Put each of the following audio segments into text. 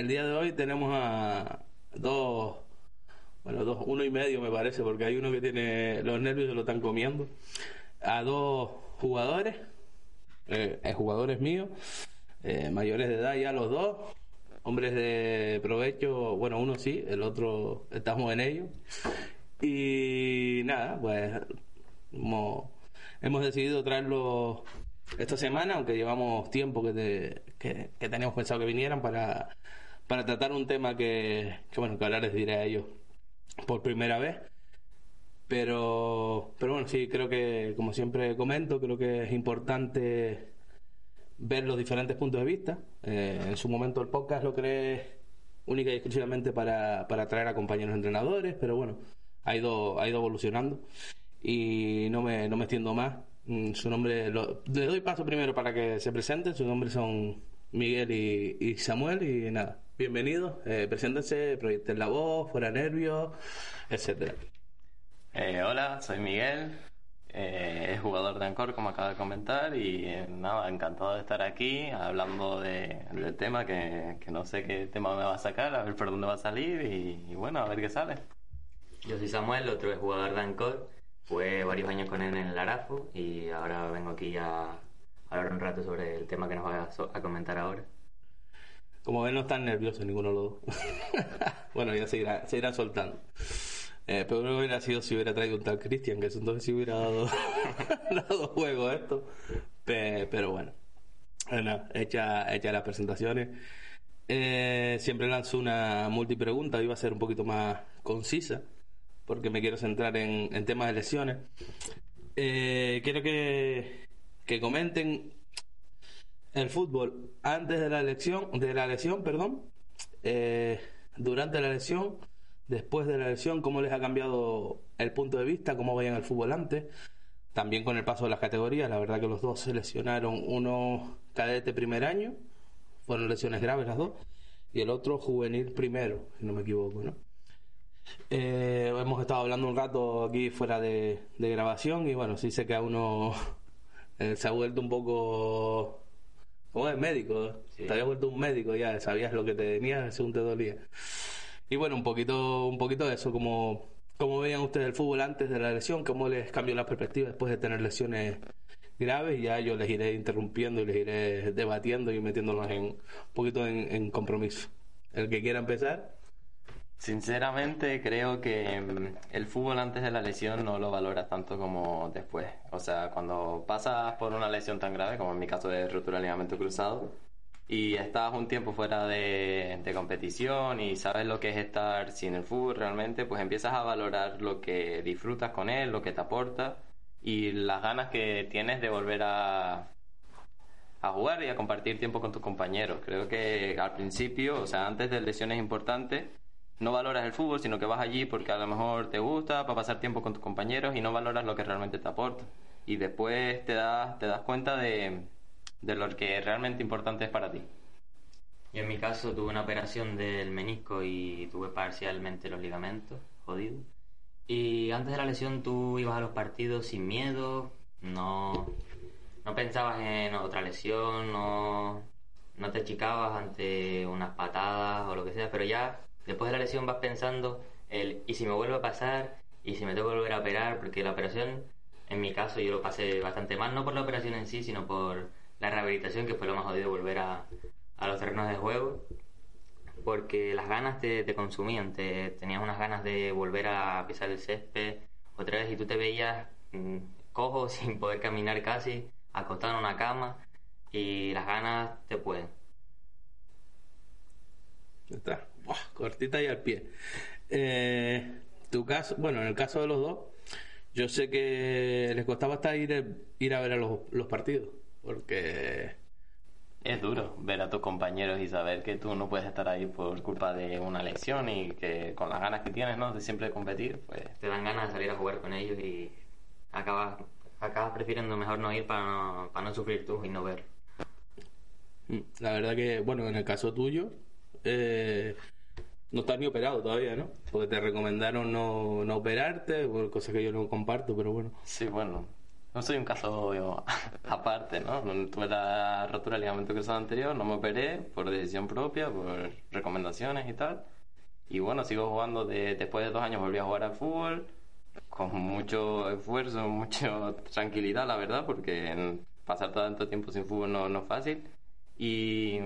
El día de hoy tenemos a dos, bueno, dos, uno y medio me parece, porque hay uno que tiene los nervios se lo están comiendo. A dos jugadores, eh, eh, jugadores míos, eh, mayores de edad ya los dos, hombres de provecho, bueno, uno sí, el otro estamos en ello. Y nada, pues hemos, decidido traerlo esta semana, aunque llevamos tiempo que, te- que, que teníamos pensado que vinieran para, para tratar un tema que, que, bueno, que ahora les diré a ellos por primera vez. Pero, pero bueno, sí, creo que, como siempre comento, creo que es importante ver los diferentes puntos de vista. Eh, en su momento el podcast lo creé única y exclusivamente para, para atraer a compañeros entrenadores, pero bueno, ha ido, ha ido evolucionando y no me, no me extiendo más. Mm, Su nombre, le doy paso primero para que se presenten, sus nombres son Miguel y, y Samuel y nada, bienvenidos, eh, preséntense, proyecten la voz, fuera nervios, etcétera. Eh, hola, soy Miguel, eh, es jugador de Ancor, como acaba de comentar, y eh, nada, encantado de estar aquí hablando de- del tema, que, que no sé qué tema me va a sacar, a ver por dónde va a salir, y, y bueno, a ver qué sale. Yo soy Samuel, otro es jugador de Ancor. Fue varios años con él en el Arafo y ahora vengo aquí a hablar un rato sobre el tema que nos va a comentar ahora. Como ven, no están nerviosos ninguno de los dos. bueno, ya se, irá, se irán soltando. Eh, pero no hubiera sido si hubiera traído un tal Cristian, que eso entonces sí hubiera dado, juego esto. Pe- pero bueno, bueno hecha, hecha las presentaciones. Eh, siempre lanzo una multipregunta, hoy va a ser un poquito más concisa, porque me quiero centrar en, en temas de lesiones. Eh, quiero que, que comenten el fútbol antes de la lesión, de la lesión, perdón, eh, durante la lesión, después de la lesión, cómo les ha cambiado el punto de vista, cómo veían el fútbol antes, también con el paso de las categorías, la verdad que los dos se lesionaron, uno cadete primer año, fueron lesiones graves las dos, y el otro juvenil primero, si no me equivoco, ¿no? Eh, hemos estado hablando un rato aquí fuera de, de grabación y bueno, sí sé que a uno eh, se ha vuelto un poco ¿Cómo es médico? Sí. Te habías vuelto un médico ya, sabías lo que te tenía según te dolía. Y bueno, un poquito, un poquito de eso, como, como veían ustedes el fútbol antes de la lesión, cómo les cambió la perspectiva después de tener lesiones graves, ya yo les iré interrumpiendo y les iré debatiendo y metiéndonos en un poquito en, en compromiso. El que quiera empezar, Sinceramente creo que mm, el fútbol antes de la lesión no lo valora tanto como después. O sea, cuando pasas por una lesión tan grave, como en mi caso de ruptura de ligamento cruzado, y estás un tiempo fuera de, de competición y sabes lo que es estar sin el fútbol realmente, pues empiezas a valorar lo que disfrutas con él, lo que te aporta y las ganas que tienes de volver a, a jugar y a compartir tiempo con tus compañeros. Creo que al principio, o sea, antes de lesiones importantes, no valoras el fútbol, sino que vas allí porque a lo mejor te gusta, para pasar tiempo con tus compañeros y no valoras lo que realmente te aporta. Y después te das, te das cuenta de, de lo que realmente importante es para ti. Yo en mi caso tuve una operación del menisco y tuve parcialmente los ligamentos jodidos. Y antes de la lesión tú ibas a los partidos sin miedo, no, no pensabas en otra lesión, no, no te achicabas ante unas patadas o lo que sea, pero ya después de la lesión vas pensando el y si me vuelve a pasar y si me tengo que volver a operar, porque la operación, en mi caso, yo lo pasé bastante mal, no por la operación en sí, sino por la rehabilitación, que fue lo más jodido volver a, a los terrenos de juego porque las ganas te, te consumían, te, tenías unas ganas de volver a pisar el césped otra vez y tú te veías mm, cojo sin poder caminar casi, acostado en una cama y las ganas te pueden. Ya está. Buah, cortita y al pie. Eh, tu caso, bueno, en el caso de los dos, yo sé que les costaba hasta ir, ir a ver a los, los partidos, porque Es duro ver a tus compañeros y saber que tú no puedes estar ahí por culpa de una lesión y que con las ganas que tienes, ¿no? De siempre competir, pues Te dan ganas de salir a jugar con ellos y acabas, acabas prefiriendo mejor no ir para no, para no sufrir tú y no ver. mm, la verdad que, bueno, en el caso tuyo, eh, no estás ni operado todavía, ¿no? Porque te recomendaron no, no operarte, por cosas que yo no comparto, pero bueno. sí, bueno. No soy un caso yo, aparte, ¿no? Tuve la rotura del ligamento cruzado anterior, no me operé por decisión propia, por recomendaciones y tal. Y bueno, sigo jugando de, después de dos años volví a jugar al fútbol con mucho esfuerzo, mucha tranquilidad, la verdad, porque pasar tanto tiempo sin fútbol no, no es fácil. Y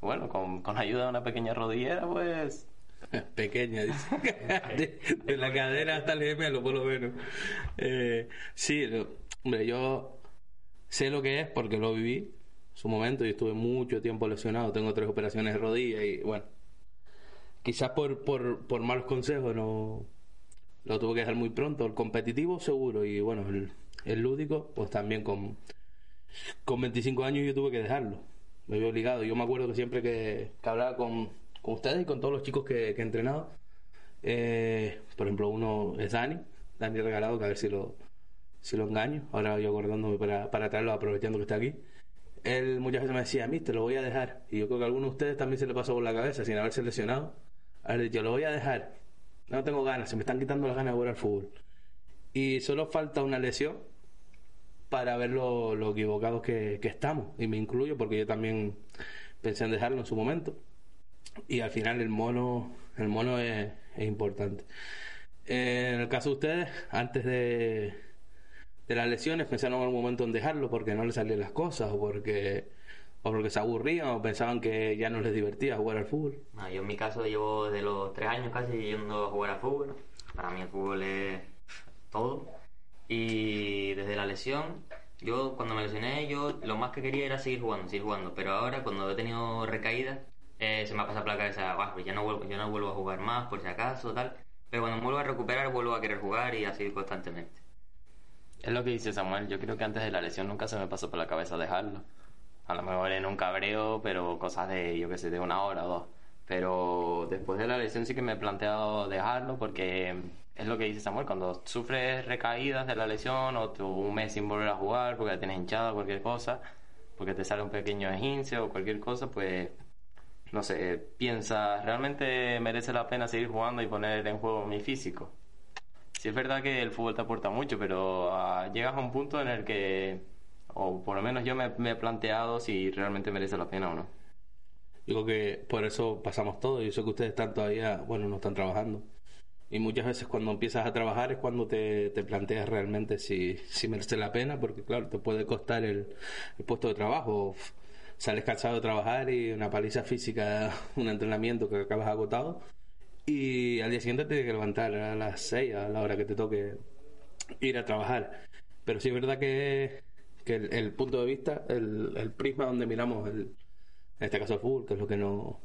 bueno, con, con ayuda de una pequeña rodillera, pues Pequeña, dice. de, de la cadera hasta el gemelo, por lo menos. Eh, sí, hombre, yo sé lo que es porque lo viví en su momento y estuve mucho tiempo lesionado. Tengo tres operaciones de rodilla y bueno, quizás por, por, por malos consejos no lo tuve que dejar muy pronto. El competitivo, seguro, y bueno, el, el lúdico, pues también con, con 25 años yo tuve que dejarlo. Me vi obligado. Yo me acuerdo que siempre que, que hablaba con, con ustedes y con todos los chicos que, que he entrenado, eh, por ejemplo, uno es Dani, Dani Regalado, que a ver si lo, si lo engaño. Ahora yo acordándome para, para traerlo, aprovechando que está aquí. Él muchas veces me decía, te lo voy a dejar. Y yo creo que a alguno de ustedes también se le pasó por la cabeza, sin haberse lesionado. A ver, yo lo voy a dejar. No tengo ganas, se me están quitando las ganas de jugar al fútbol. Y solo falta una lesión para ver lo, lo equivocados que, estamos. Y me incluyo porque yo también pensé en dejarlo en su momento. Y al final el mono, el mono es, importante. Eh, en el caso de ustedes, antes de, de las lesiones, pensaron en algún momento en dejarlo porque no les salían las cosas o porque, o porque se aburrían o pensaban que ya no les divertía jugar al fútbol. Ah, yo en mi caso llevo desde los tres años casi yendo a jugar al fútbol. Para mí el fútbol es todo. Y desde la lesión, yo cuando me lesioné, yo lo más que quería era seguir jugando, seguir jugando. Pero ahora cuando he tenido recaídas, eh, se me ha pasado por la cabeza, "Buah, pues ya no vuelvo, ya no vuelvo a jugar más por si acaso, tal. Pero cuando vuelvo a recuperar, vuelvo a querer jugar y así constantemente. Es lo que dice Samuel, yo creo que antes de la lesión nunca se me pasó por la cabeza dejarlo. A lo mejor en un cabreo, pero cosas de, yo qué sé, de una hora o dos. Pero después de la lesión sí que me he planteado dejarlo porque es lo que dice Samuel, cuando sufres recaídas de la lesión o tú un mes sin volver a jugar porque la tienes hinchada o cualquier cosa, porque te sale un pequeño esguince o cualquier cosa, pues no sé, piensas, ¿realmente merece la pena seguir jugando y poner en juego mi físico? Sí es verdad que el fútbol te aporta mucho, pero ah, llegas a un punto en el que, o por lo menos yo me, me he planteado si realmente merece la pena o no. Digo que por eso pasamos todo. Yo sé que ustedes están todavía, bueno, no están trabajando. Y muchas veces cuando empiezas a trabajar es cuando te, te planteas realmente si, si merece la pena, porque claro, te puede costar el, el puesto de trabajo. Sales cansado de trabajar y una paliza física, un entrenamiento que acabas agotado. Y al día siguiente te tienes que levantar a las 6, a la hora que te toque ir a trabajar. Pero sí es verdad que, que el, el punto de vista, el, el prisma donde miramos el, en este caso el fútbol, que es lo que nos,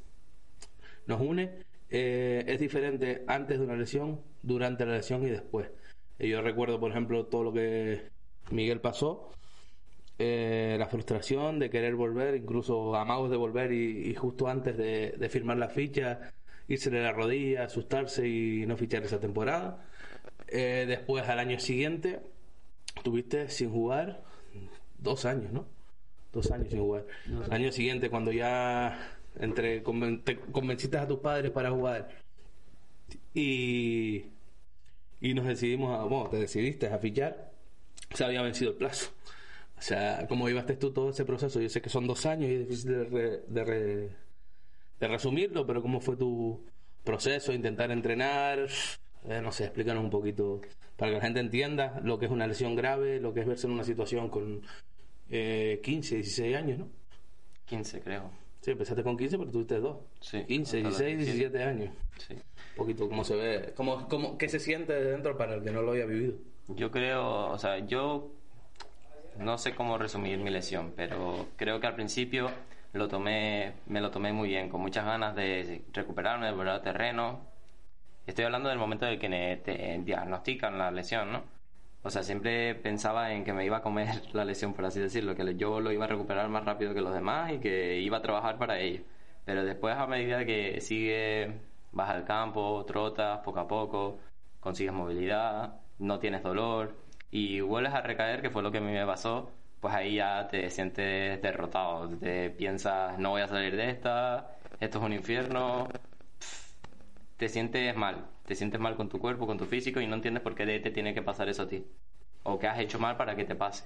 nos une, eh, es diferente antes de una lesión, durante la lesión y después. Eh, yo recuerdo, por ejemplo, todo lo que Miguel pasó, eh, la frustración de querer volver, incluso amagos de volver y, y justo antes de, de firmar la ficha, irse de la rodilla, asustarse y no fichar esa temporada. Eh, después, al año siguiente, tuviste sin jugar dos años, ¿no? Dos años sin jugar. El año siguiente, cuando ya entre conven- te convenciste a tus padres para jugar y, y nos decidimos a, bueno, te decidiste a fichar, se había vencido el plazo. O sea, ¿cómo llevaste tú todo ese proceso? Yo sé que son dos años y es difícil de, re- de resumirlo, pero ¿cómo fue tu proceso? Intentar entrenar, Eh, no sé, explícanos un poquito para que la gente entienda lo que es una lesión grave, lo que es verse en una situación con eh, 15, 16 años, ¿no? 15 creo. Sí, empezaste con 15, pero tuviste dos. Sí, 15, hasta los 16, 17. 17 años. Sí. Un poquito cómo se ve, cómo, cómo, qué se siente de dentro para el que no lo haya vivido. Yo creo, o sea, yo no sé cómo resumir mi lesión, pero creo que al principio lo tomé, me lo tomé muy bien, con muchas ganas de recuperarme, de volver al terreno. Estoy hablando del momento en el que te diagnostican la lesión, ¿no? O sea, siempre pensaba en que me iba a comer la lesión, por así decirlo, que yo lo iba a recuperar más rápido que los demás y que iba a trabajar para ello. Pero después, a medida que sigue, vas al campo, trotas poco a poco, consigues movilidad, no tienes dolor y vuelves a recaer, que fue lo que a mí me pasó, pues ahí ya te sientes derrotado, te piensas, no voy a salir de esta, esto es un infierno, te sientes mal, te sientes mal con tu cuerpo, con tu físico y no entiendes por qué te tiene que pasar eso a ti, o qué has hecho mal para que te pase.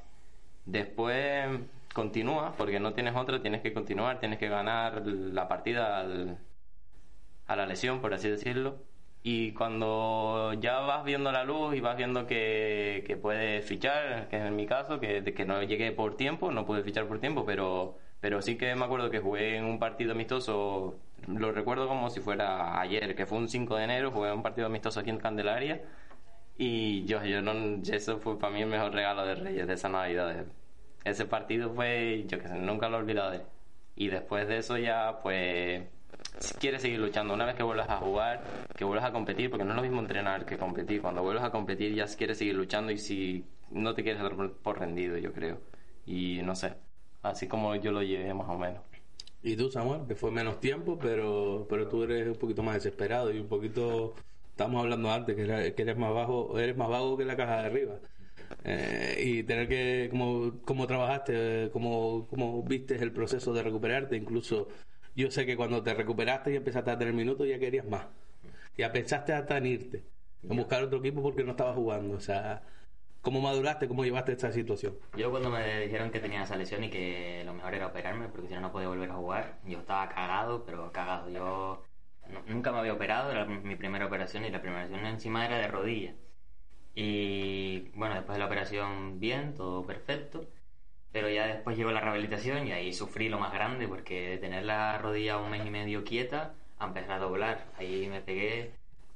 Después continúa, porque no tienes otra, tienes que continuar, tienes que ganar la partida a la lesión, por así decirlo y cuando ya vas viendo la luz y vas viendo que, que puedes fichar, que es en mi caso, que, que no llegué por tiempo, no pude fichar por tiempo, pero, pero sí que me acuerdo que jugué en un partido amistoso, lo recuerdo como si fuera ayer, que fue un 5 de enero, jugué un partido amistoso aquí en Candelaria y yo, yo no, eso fue para mí el mejor regalo de Reyes de esa Navidad. Ese partido fue, yo que sé, nunca lo olvidaré. Y después de eso ya, pues si quieres seguir luchando, una vez que vuelvas a jugar, que vuelvas a competir, porque no es lo mismo entrenar que competir. Cuando vuelvas a competir ya quieres seguir luchando y si no te quieres dar por rendido, yo creo. Y no sé, así como yo lo llevé más o menos. Y tú, Samuel, que fue menos tiempo, pero, pero tú eres un poquito más desesperado y un poquito, estamos hablando antes, que, eres más bajo, eres más vago que la caja de arriba. Eh, y tener que, como, como trabajaste, como, como viste el proceso de recuperarte, incluso yo sé que cuando te recuperaste y empezaste a tener minutos ya querías más. Ya pensaste hasta en irte, en buscar otro equipo porque no estabas jugando. O sea, ¿cómo maduraste, cómo llevaste esta situación? Yo cuando me dijeron que tenía esa lesión y que lo mejor era operarme porque si no no podía volver a jugar, yo estaba cagado, pero cagado. Yo nunca me había operado, era mi primera operación y la primera operación encima era de rodilla. Y bueno, después de la operación bien, todo perfecto. Pero ya después llegó la rehabilitación y ahí sufrí lo más grande porque de tener la rodilla un mes y medio quieta a empezar a doblar. Ahí me pegué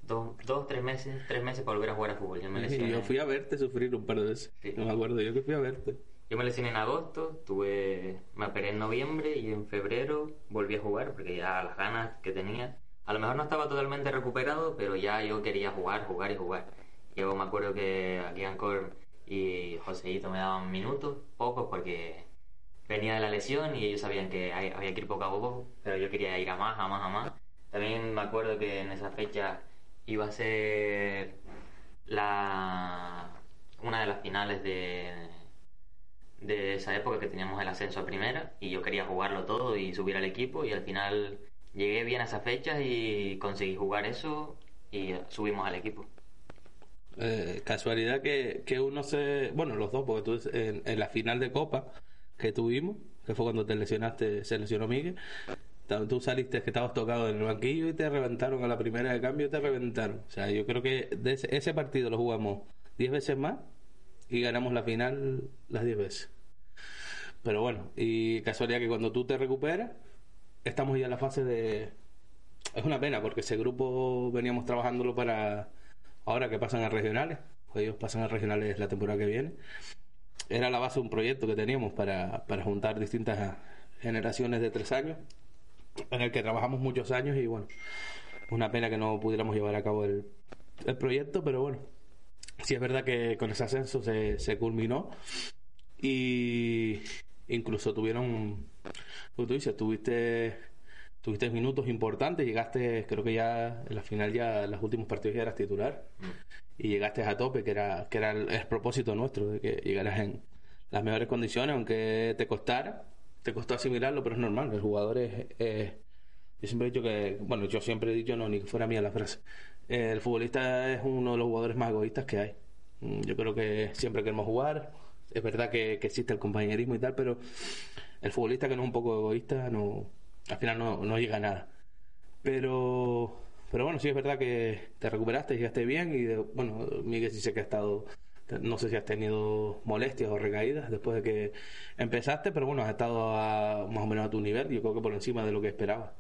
dos, dos tres meses, tres meses para volver a jugar a fútbol. Yo, me lesioné. yo fui a verte sufrir un par de veces. No me acuerdo, yo que fui a verte. Yo me lesioné en agosto, tuve, me operé en noviembre y en febrero volví a jugar porque ya las ganas que tenía. A lo mejor no estaba totalmente recuperado, pero ya yo quería jugar, jugar y jugar. Yo me acuerdo que aquí Ancor y Joseito me daban minutos, pocos, porque venía de la lesión y ellos sabían que había que ir poco a poco, pero yo quería ir a más, a más, a más. También me acuerdo que en esa fecha iba a ser la una de las finales de, de esa época que teníamos el ascenso a primera y yo quería jugarlo todo y subir al equipo y al final llegué bien a esa fecha y conseguí jugar eso y subimos al equipo. Eh, casualidad que, que, uno se. Bueno, los dos, porque tú en, la final de Copa que tuvimos, que fue cuando te lesionaste, se lesionó Miguel. Tú saliste que estabas tocado en el banquillo y te reventaron a la primera de cambio, te reventaron. O sea, yo creo que ese, partido lo jugamos 10 veces más y ganamos la final las 10 veces. Pero bueno, y casualidad que cuando tú te recuperas, estamos ya en la fase de. Es una pena porque ese grupo veníamos trabajándolo para ahora que pasan a regionales, pues ellos pasan a regionales la temporada que viene, era la base de un proyecto que teníamos para, para juntar distintas generaciones de tres años, en el que trabajamos muchos años y bueno, una pena que no pudiéramos llevar a cabo el, el proyecto, pero bueno, sí es verdad que con ese ascenso se, se culminó y incluso tuvieron, como tú dices, tuviste tuviste minutos importantes, llegaste, creo que ya en la final ya los últimos partidos ya eras titular y llegaste a tope, que era, que era el, propósito nuestro, de que llegaras en las mejores condiciones, aunque te costara, te costó asimilarlo, pero es normal, el jugador es... yo siempre he dicho que, bueno, yo siempre he dicho, no, ni que fuera mía la frase, el futbolista es uno de los jugadores más egoístas que hay. Mm, yo creo que siempre queremos jugar, es verdad que, existe el compañerismo y tal, pero el futbolista que no es un poco egoísta no al final no, no llega a nada. Pero, pero bueno, sí es verdad que te recuperaste, llegaste bien y bueno, Miguel sí sé que ha estado, no sé si has tenido molestias o recaídas después de que empezaste, pero bueno, has estado más o menos a tu nivel, yo creo que por encima de lo que esperaba.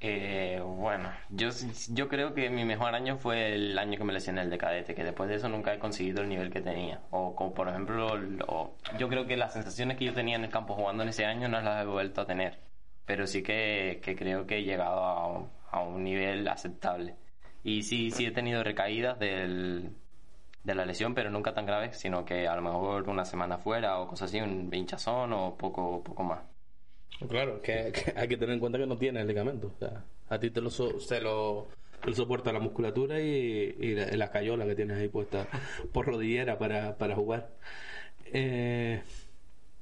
Eh, bueno, yo, yo creo que mi mejor año fue el año que me lesioné el de cadete, que después de eso nunca he conseguido el nivel que tenía. O como por ejemplo, yo creo que las sensaciones que yo tenía en el campo jugando en ese año no las he vuelto a tener pero sí que, creo que he llegado a un, nivel aceptable. Y sí, sí he tenido recaídas del, de la lesión, pero nunca tan graves, sino que a lo mejor una semana fuera o cosas así, un hinchazón o poco, poco más. Claro, que, hay que tener en cuenta que no tienes ligamento. O sea, a ti te lo, se lo, te soporta la musculatura y, y la, la cayola que tienes ahí puesta por rodillera para, para jugar. Eh,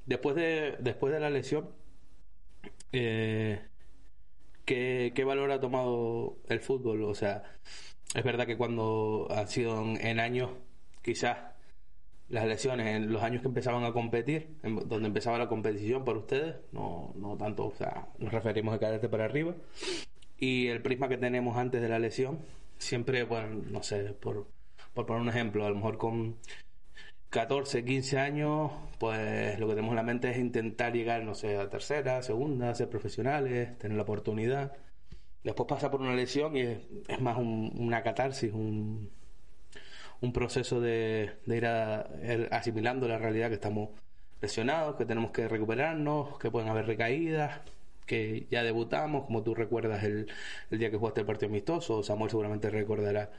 después, de, después de la lesión, eh, ¿qué, ¿qué valor ha tomado el fútbol? O sea, es verdad que cuando han sido en años, quizás las lesiones en los años que empezaban a competir, donde empezaba la competición para ustedes, no, no tanto, o sea, nos referimos de cadete para arriba. Y el prisma que tenemos antes de la lesión, siempre, bueno, no sé, por, por poner un ejemplo, a lo mejor con 14, 15 años, pues lo que tenemos en la mente es intentar llegar, no sé, a tercera, segunda, ser profesionales, tener la oportunidad. Después pasa por una lesión y es, es más un- una catarsis, un, un proceso de, de ir a- er- asimilando la realidad que estamos lesionados, que tenemos que recuperarnos, que pueden haber recaídas, que ya debutamos, como tú recuerdas el, el día que jugaste el partido amistoso, Samuel seguramente recordará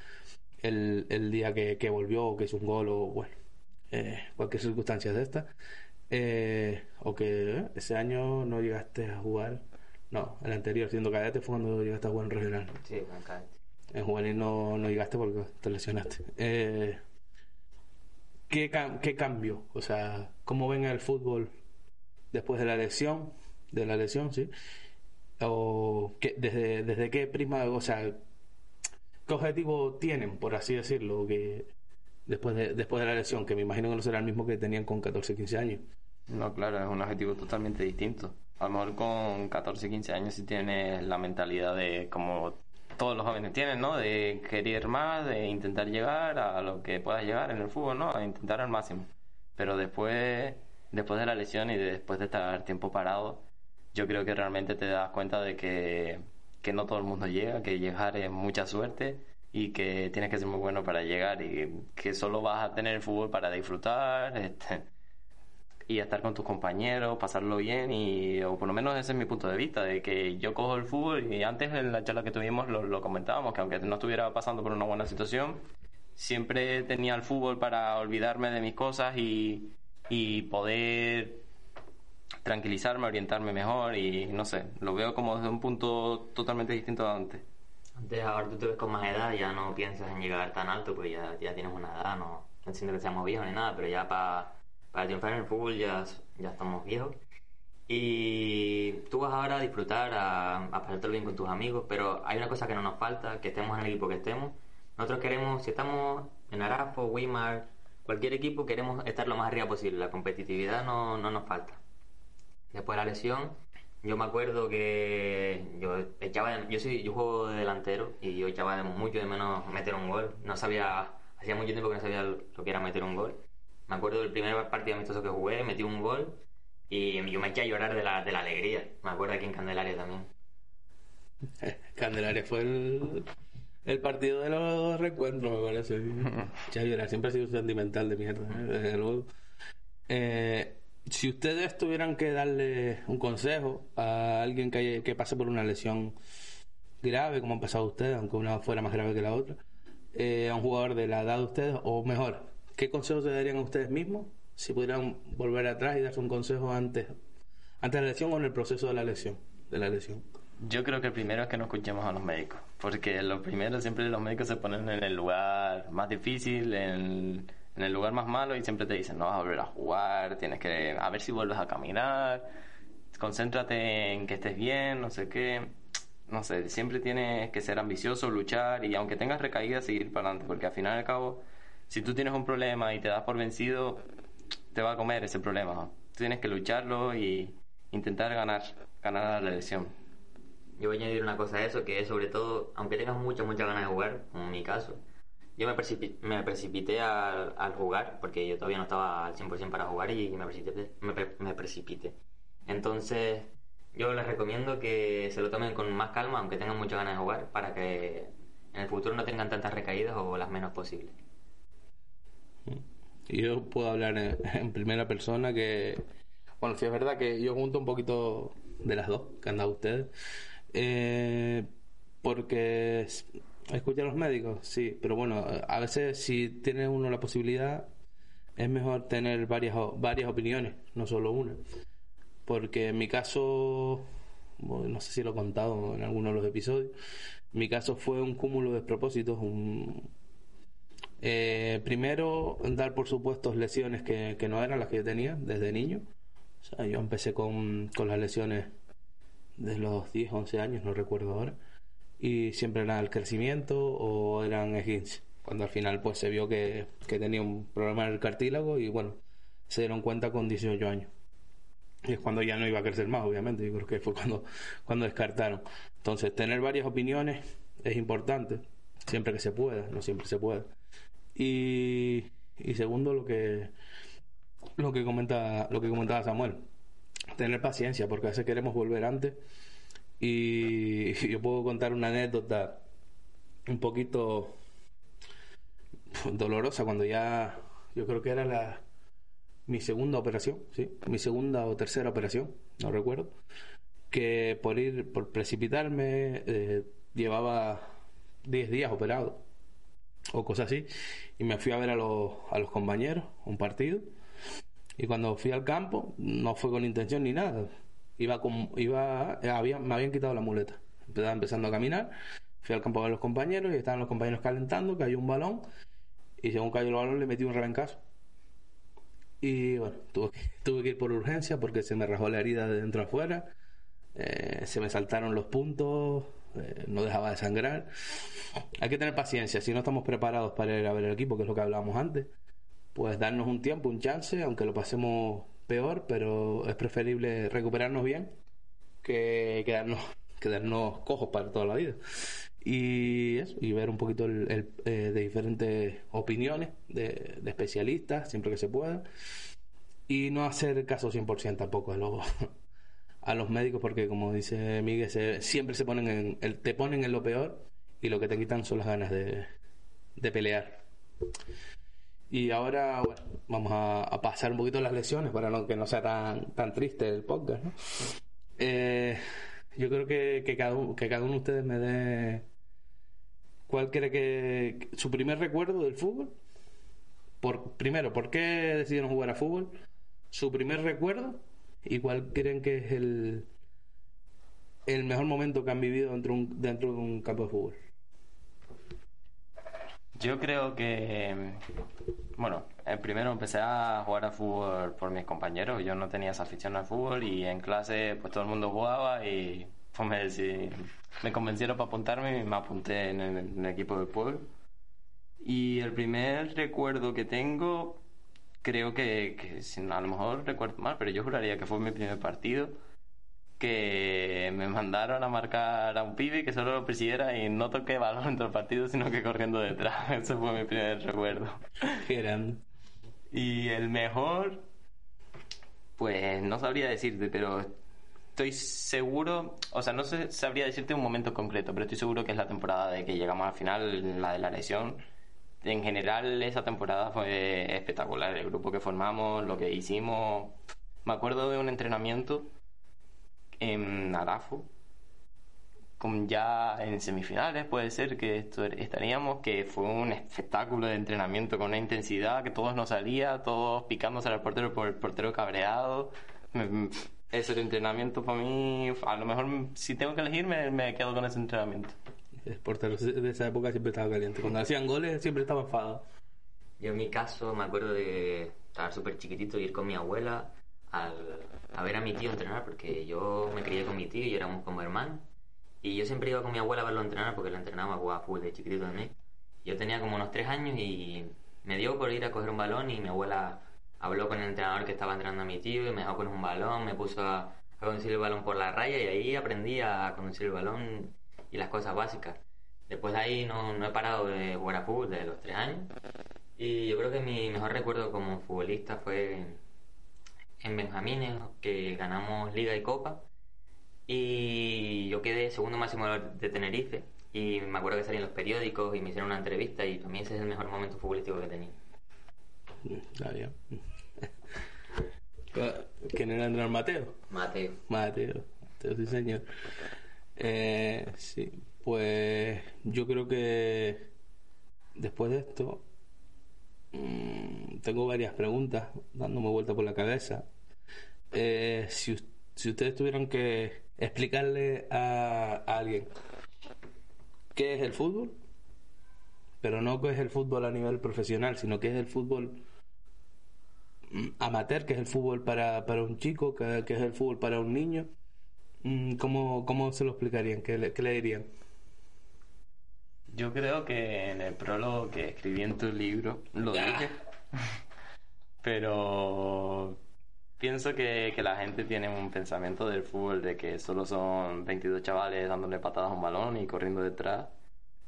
el, el día que, que volvió, que hizo un gol, o bueno, eh, cualquier circunstancia de esta, eh, o que ese año no llegaste a jugar, no, el anterior siendo cadete fue cuando llegaste a jugar en regional. Sí, con cadete. En juvenil no, no llegaste porque te lesionaste. Eh, ¿qué, ¿Qué cambio? O sea, ¿cómo ven el fútbol después de la lesión? De la lesión, sí. O qué- desde, desde qué prisma, o sea, ¿qué objetivo tienen, por así decirlo, que después de, después de la lesión? Que me imagino que no será el mismo que tenían con 14, 15 años. No, claro, es un objetivo totalmente distinto. A lo mejor con 14, 15 años sí tienes la mentalidad de como todos los jóvenes tienen, ¿no? De querer más, de intentar llegar a lo que puedas llegar en el fútbol, ¿no? A intentar al máximo. Pero después, después de la lesión y después de estar tiempo parado, yo creo que realmente te das cuenta de que, que no todo el mundo llega, que llegar es mucha suerte y que tienes que ser muy bueno para llegar y que solo vas a tener el fútbol para disfrutar, este, y estar con tus compañeros, pasarlo bien y o por lo menos ese es mi punto de vista, de que yo cojo el fútbol y antes en la charla que tuvimos lo, lo comentábamos, que aunque no estuviera pasando por una buena situación, siempre tenía el fútbol para olvidarme de mis cosas y, y poder tranquilizarme, orientarme mejor y no sé, lo veo como desde un punto totalmente distinto a antes. Antes, ahora tú te ves con más edad, ya no piensas en llegar tan alto, pues ya, ya tienes una edad, no, no siento que seamos viejos ni nada, pero ya pa- para triunfar en el fútbol ya, ya estamos viejos. Y tú vas ahora a disfrutar, a, a pasártelo bien con tus amigos, pero hay una cosa que no nos falta, que estemos en el equipo que estemos. Nosotros queremos, si estamos en Arafo, Weimar, cualquier equipo, queremos estar lo más arriba posible. La competitividad no, no nos falta. Después de la lesión, yo me acuerdo que yo echaba de- yo soy yo juego de delantero y yo echaba de- mucho de menos meter un gol. No sabía, hacía mucho tiempo que no sabía lo que era meter un gol. Me acuerdo del primer partido amistoso que jugué, metí un gol y yo me eché a llorar de la, de la alegría. Me acuerdo aquí en Candelaria también. Candelaria fue el, el partido de los reencuentros, me parece. Ya llorar, siempre ha sido sentimental de mierda, ¿eh? desde luego. Eh, si ustedes tuvieran que darle un consejo a alguien que, haya- que pase por una lesión grave, como han pasado ustedes, aunque una fuera más grave que la otra, eh, a un jugador de la edad de ustedes, o mejor, ¿qué consejos se darían a ustedes mismos si pudieran volver atrás y darse un consejo antes, antes de la lesión o en el proceso de la lesión? De la lesión. Yo creo que el primero es que no escuchemos a los médicos, porque lo primero siempre los médicos se ponen en el lugar más difícil, en, el lugar más malo y siempre te dicen, no vas a volver a jugar, tienes que, a ver si vuelves a caminar, concéntrate en que estés bien, no sé qué, no sé, siempre tienes que ser ambicioso, luchar y aunque tengas recaídas, seguir para adelante, porque al final y al cabo, si tú tienes un problema y te das por vencido, te va a comer ese problema. ¿no? Tienes que lucharlo y intentar ganar, ganar la lesión. Yo voy a añadir una cosa a eso, que es sobre todo, aunque tengas muchas, muchas ganas de jugar, como en mi caso, yo me, precipi- me precipité al, jugar, porque yo todavía no estaba al 100% para jugar y me precipité, me, pre- me precipité. Entonces, yo les recomiendo que se lo tomen con más calma, aunque tengan muchas ganas de jugar, para que en el futuro no tengan tantas recaídas o las menos posibles. Yo puedo hablar en, primera persona que, bueno, sí es verdad que yo junto un poquito de las dos que han dado ustedes, eh, porque Escuchar a los médicos, sí, pero bueno, a veces si tiene uno la posibilidad, es mejor tener varias, varias opiniones, no solo una. Porque en mi caso, no sé si lo he contado en alguno de los episodios, mi caso fue un cúmulo de despropósitos. Un, eh, primero, dar por supuesto lesiones que, que no eran las que yo tenía desde niño. O sea, yo empecé con, con las lesiones de los 10, 11 años, no recuerdo ahora y siempre era el crecimiento o eran esguince. Cuando al final pues se vio que, tenía un problema en el cartílago y bueno, se dieron cuenta con 18 años. Y es cuando ya no iba a crecer más, obviamente. Yo creo que fue cuando, cuando descartaron. Entonces, tener varias opiniones es importante, siempre que se pueda, no siempre se puede. Y, segundo, lo que, lo que, comenta, lo que comentaba Samuel, tener paciencia, porque a veces queremos volver antes y yo puedo contar una anécdota un poquito dolorosa cuando ya, yo creo que era la, mi segunda operación, ¿sí? Mi segunda o tercera operación, no recuerdo. Que por ir, por precipitarme, eh, llevaba 10 días operado o cosas así. Y me fui a ver a los, a los compañeros, un partido. Y cuando fui al campo, no fue con intención ni nada iba con, iba, había, me habían quitado la muleta. Empezando a caminar, fui al campo a ver los compañeros y estaban los compañeros calentando, cayó un balón y según cayó el balón le metí un rebencazo. Y bueno, tuve que, tuve que ir por urgencia porque se me rajó la herida de dentro a afuera, eh, se me saltaron los puntos, eh, no dejaba de sangrar. Hay que tener paciencia, si no estamos preparados para ir a ver el equipo, que es lo que hablábamos antes, pues darnos un tiempo, un chance, aunque lo pasemos peor, pero es preferible recuperarnos bien que quedarnos, quedarnos cojos para toda la vida. Y, y ver un poquito el, eh, de diferentes opiniones de, especialistas, siempre que se pueda. Y no hacer caso 100% tampoco a los, a los médicos, porque como dice Miguel, siempre se ponen en, te ponen en lo peor y lo que te quitan son las ganas de, de pelear. Y ahora, bueno, vamos a, pasar un poquito las lesiones para que no sea tan, tan triste el podcast, ¿no? Eh, yo creo que, que, cada, que cada uno de ustedes me dé cuál cree que su primer recuerdo del fútbol. Por, primero, ¿por qué decidieron jugar a fútbol? Su primer recuerdo cuál creen que es el, el mejor momento que han vivido dentro, un, dentro de un campo de fútbol. Yo creo que, bueno, eh, primero empecé a jugar a fútbol por mis compañeros. Yo no tenía esa afición al fútbol y en clase pues todo el mundo jugaba y pues me, me convencieron para apuntarme y me apunté en el, equipo del pueblo. Y el primer recuerdo que tengo, creo que, que a lo mejor recuerdo mal, pero yo juraría que fue mi primer partido que me mandaron a marcar a un pibe que solo lo persiguiera y no toqué balón en todo el partido, sino que corriendo detrás. Ese fue mi primer recuerdo. Qué Y el mejor, pues no sabría decirte, pero estoy seguro, o sea, no sé, sabría decirte un momento concreto, pero estoy seguro que es la temporada de que llegamos al final, la de la lesión. En general, esa temporada fue espectacular. El grupo que formamos, lo que hicimos. Me acuerdo de un entrenamiento en Arafo, con ya en semifinales puede ser que estaríamos, que fue un espectáculo de entrenamiento con una intensidad que todos nos salía, todos picándose al portero por el portero cabreado. Ese entrenamiento para mí, a lo mejor si tengo que elegir me, quedo con ese entrenamiento. El portero de esa época siempre estaba caliente. Cuando hacían goles siempre estaba enfadado. Yo en mi caso me acuerdo de estar súper chiquitito y ir con mi abuela a ver a mi tío entrenar, porque yo me crié con mi tío y éramos como hermanos. Y yo siempre iba con mi abuela a verlo entrenar porque lo entrenaba, jugaba fútbol de chiquitito también. Yo tenía como unos tres años y me dio por ir a coger un balón y mi abuela habló con el entrenador que estaba entrenando a mi tío y me dejó con un balón, me puso a, a conducir el balón por la raya y ahí aprendí a conducir el balón y las cosas básicas. Después de ahí no, no he parado de jugar a fútbol desde los tres años. Y yo creo que mi mejor recuerdo como futbolista fue en Benjamines, que ganamos Liga y Copa. Y yo quedé segundo máximo de Tenerife. Y me acuerdo que salí en los periódicos y me hicieron una entrevista. Y para mí ese es el mejor momento futbolístico que he tenido. Bien. ¿Quién era Mateo? Mateo. Mateo. Mateo, sí, señor. Eh, sí. pues yo creo que después de esto mm, tengo varias preguntas dándome vuelta por la cabeza. Eh, si, us- si ustedes tuvieran que explicarle a, alguien qué es el fútbol, pero no qué es el fútbol a nivel profesional, sino qué es el fútbol mm, amateur, que es el fútbol para, para un chico, que, que es el fútbol para un niño, ¿cómo, cómo se lo explicarían? ¿Qué le, qué le dirían? Yo creo que en el prólogo que escribí en tu libro lo dije, pero pienso que, que la gente tiene un pensamiento del fútbol de que solo son 22 chavales dándole patadas a un balón y corriendo detrás,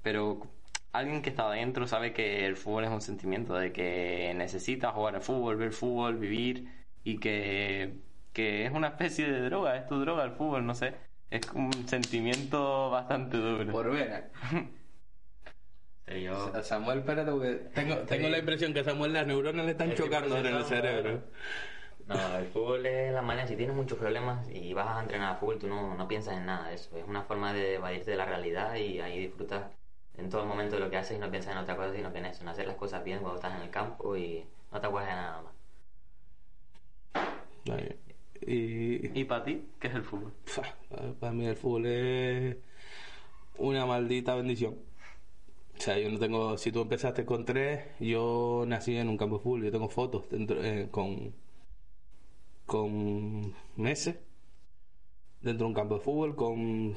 pero alguien que está adentro sabe que el fútbol es un sentimiento, de que necesita jugar al fútbol, ver fútbol, vivir y que, que es una especie de droga, es tu droga el fútbol, no sé, es un sentimiento bastante duro. Por ver. Yo, A Samuel, espérate, porque tengo, tengo la impresión que a Samuel las neuronas le están chocando en el cerebro. No, el fútbol es la manera, si tienes muchos problemas y vas a entrenar a fútbol, tú no, no piensas en nada de eso. Es una forma de evadirte de la realidad y ahí disfrutas en todo momento de lo que haces y no piensas en otra cosa sino que en eso, en hacer las cosas bien cuando estás en el campo y no te acuerdas de nada más. Vale. Y, ¿Y para ti? ¿Qué es el fútbol? Para mí el fútbol es una maldita bendición. O sea, yo no tengo. Si tú empezaste con tres, yo nací en un campo de fútbol. Yo tengo fotos dentro, eh, con con meses dentro de un campo de fútbol con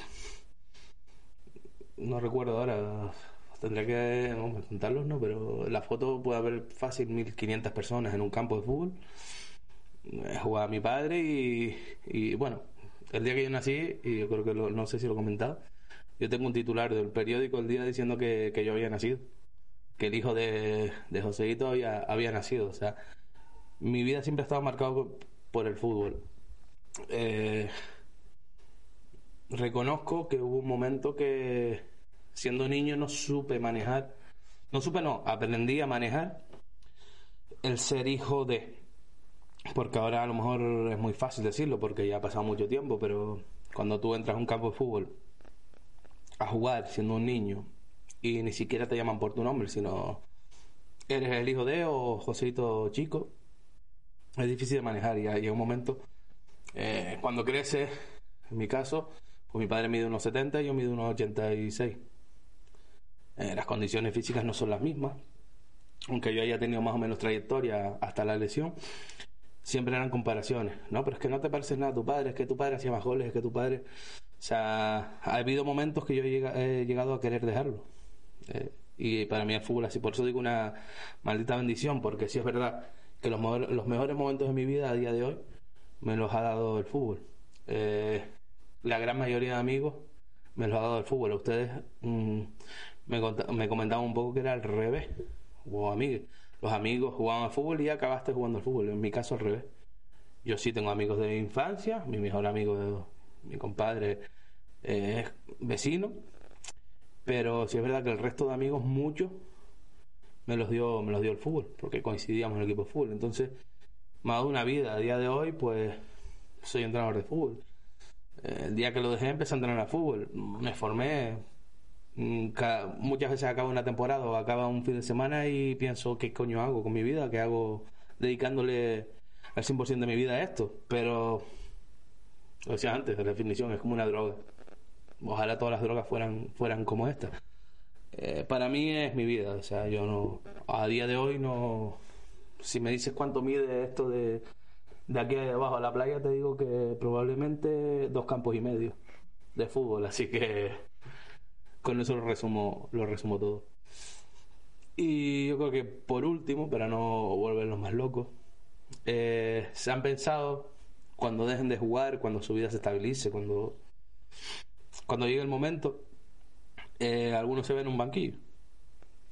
no recuerdo ahora tendría que contarlos no pero la foto puede haber fácil 1500 personas en un campo de fútbol Eh, jugaba mi padre y, y, bueno el día que yo nací y yo creo que no sé si lo he comentado yo tengo un titular del periódico el día diciendo que, que yo había nacido que el hijo de, de Joseito había, había nacido o sea mi vida siempre ha estado marcado por el fútbol. Eh, reconozco que hubo un momento que siendo niño no supe manejar, no supe no, aprendí a manejar el ser hijo de, porque ahora a lo mejor es muy fácil decirlo porque ya ha pasado mucho tiempo, pero cuando tú entras a un campo de fútbol a jugar siendo un niño y ni siquiera te llaman por tu nombre, sino eres el hijo de o Joséito chico, es difícil de manejar. Y hay un momento eh, cuando creces en mi caso pues mi padre mide unos 70 y yo mido unos 86 Eh, las condiciones físicas no son las mismas aunque yo haya tenido más o menos trayectoria hasta la lesión siempre eran comparaciones no pero es que no te pareces nada a tu padre es que tu padre hacía más goles es que tu padre o sea ha habido momentos que yo he llega- he llegado a querer dejarlo Eh, y para mí el fútbol así por eso digo una maldita bendición porque sí es verdad que los, mejores momentos de mi vida a día de hoy me los ha dado el fútbol. Eh, la gran mayoría de amigos me los ha dado el fútbol. Ustedes mm, me, me comentaban un poco que era al revés. O amigos. Los amigos jugaban al fútbol y acabaste jugando al fútbol. En mi caso al revés. Yo sí tengo amigos de mi infancia. Mi mejor amigo, mi compadre, eh, es vecino. Pero sí es verdad que el resto de amigos, muchos, me los dio me los dio el fútbol porque coincidíamos en el equipo de fútbol entonces ha dado una vida a día de hoy pues soy entrenador de fútbol Eh, el día que lo dejé empecé a entrenar a fútbol me formé Mm, muchas veces acaba una temporada o acaba un fin de semana y pienso qué coño hago con mi vida qué hago dedicándole al 100% de mi vida a esto pero lo decía antes la definición es como una droga. Ojalá todas las drogas fueran fueran como esta. Eh, para mí es mi vida, o sea, yo no, a día de hoy no, si me dices cuánto mide esto de, de aquí abajo a la playa, te digo que probablemente dos campos y medio de fútbol, así que con eso lo resumo, lo resumo todo. Y yo creo que por último, para no volverlos más locos, eh, se han pensado cuando dejen de jugar, cuando su vida se estabilice, cuando, cuando llegue el momento, eh, algunos se ven en un banquillo.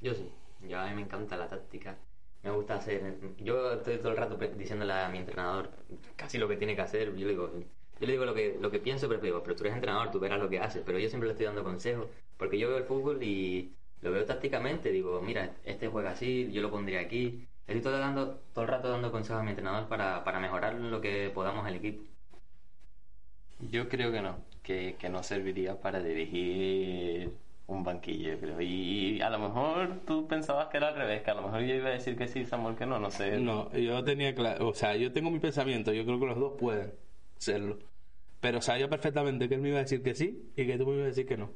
Yo sí, yo a mí me encanta la táctica. Me gusta hacer. Yo estoy todo el rato diciéndole a mi entrenador casi lo que tiene que hacer. Yo le digo, yo le digo lo que, lo que pienso, pero digo, pero tú eres entrenador, tú verás lo que haces. Pero yo siempre le estoy dando consejos, porque yo veo el fútbol y lo veo tácticamente. Digo, mira, este juega así, yo lo pondría aquí. Estoy todo, dando, todo el rato dando consejos a mi entrenador para, para mejorar lo que podamos el equipo. Yo creo que no, que, que no serviría para dirigir un banquillo, yo creo. Y, a lo mejor tú pensabas que era al revés, que a lo mejor yo iba a decir que sí, Samuel, que no, no sé. No, yo tenía claro, o sea, yo tengo mi pensamiento, yo creo que los dos pueden serlo. Pero sabía perfectamente que él me iba a decir que sí y que tú me ibas a decir que no.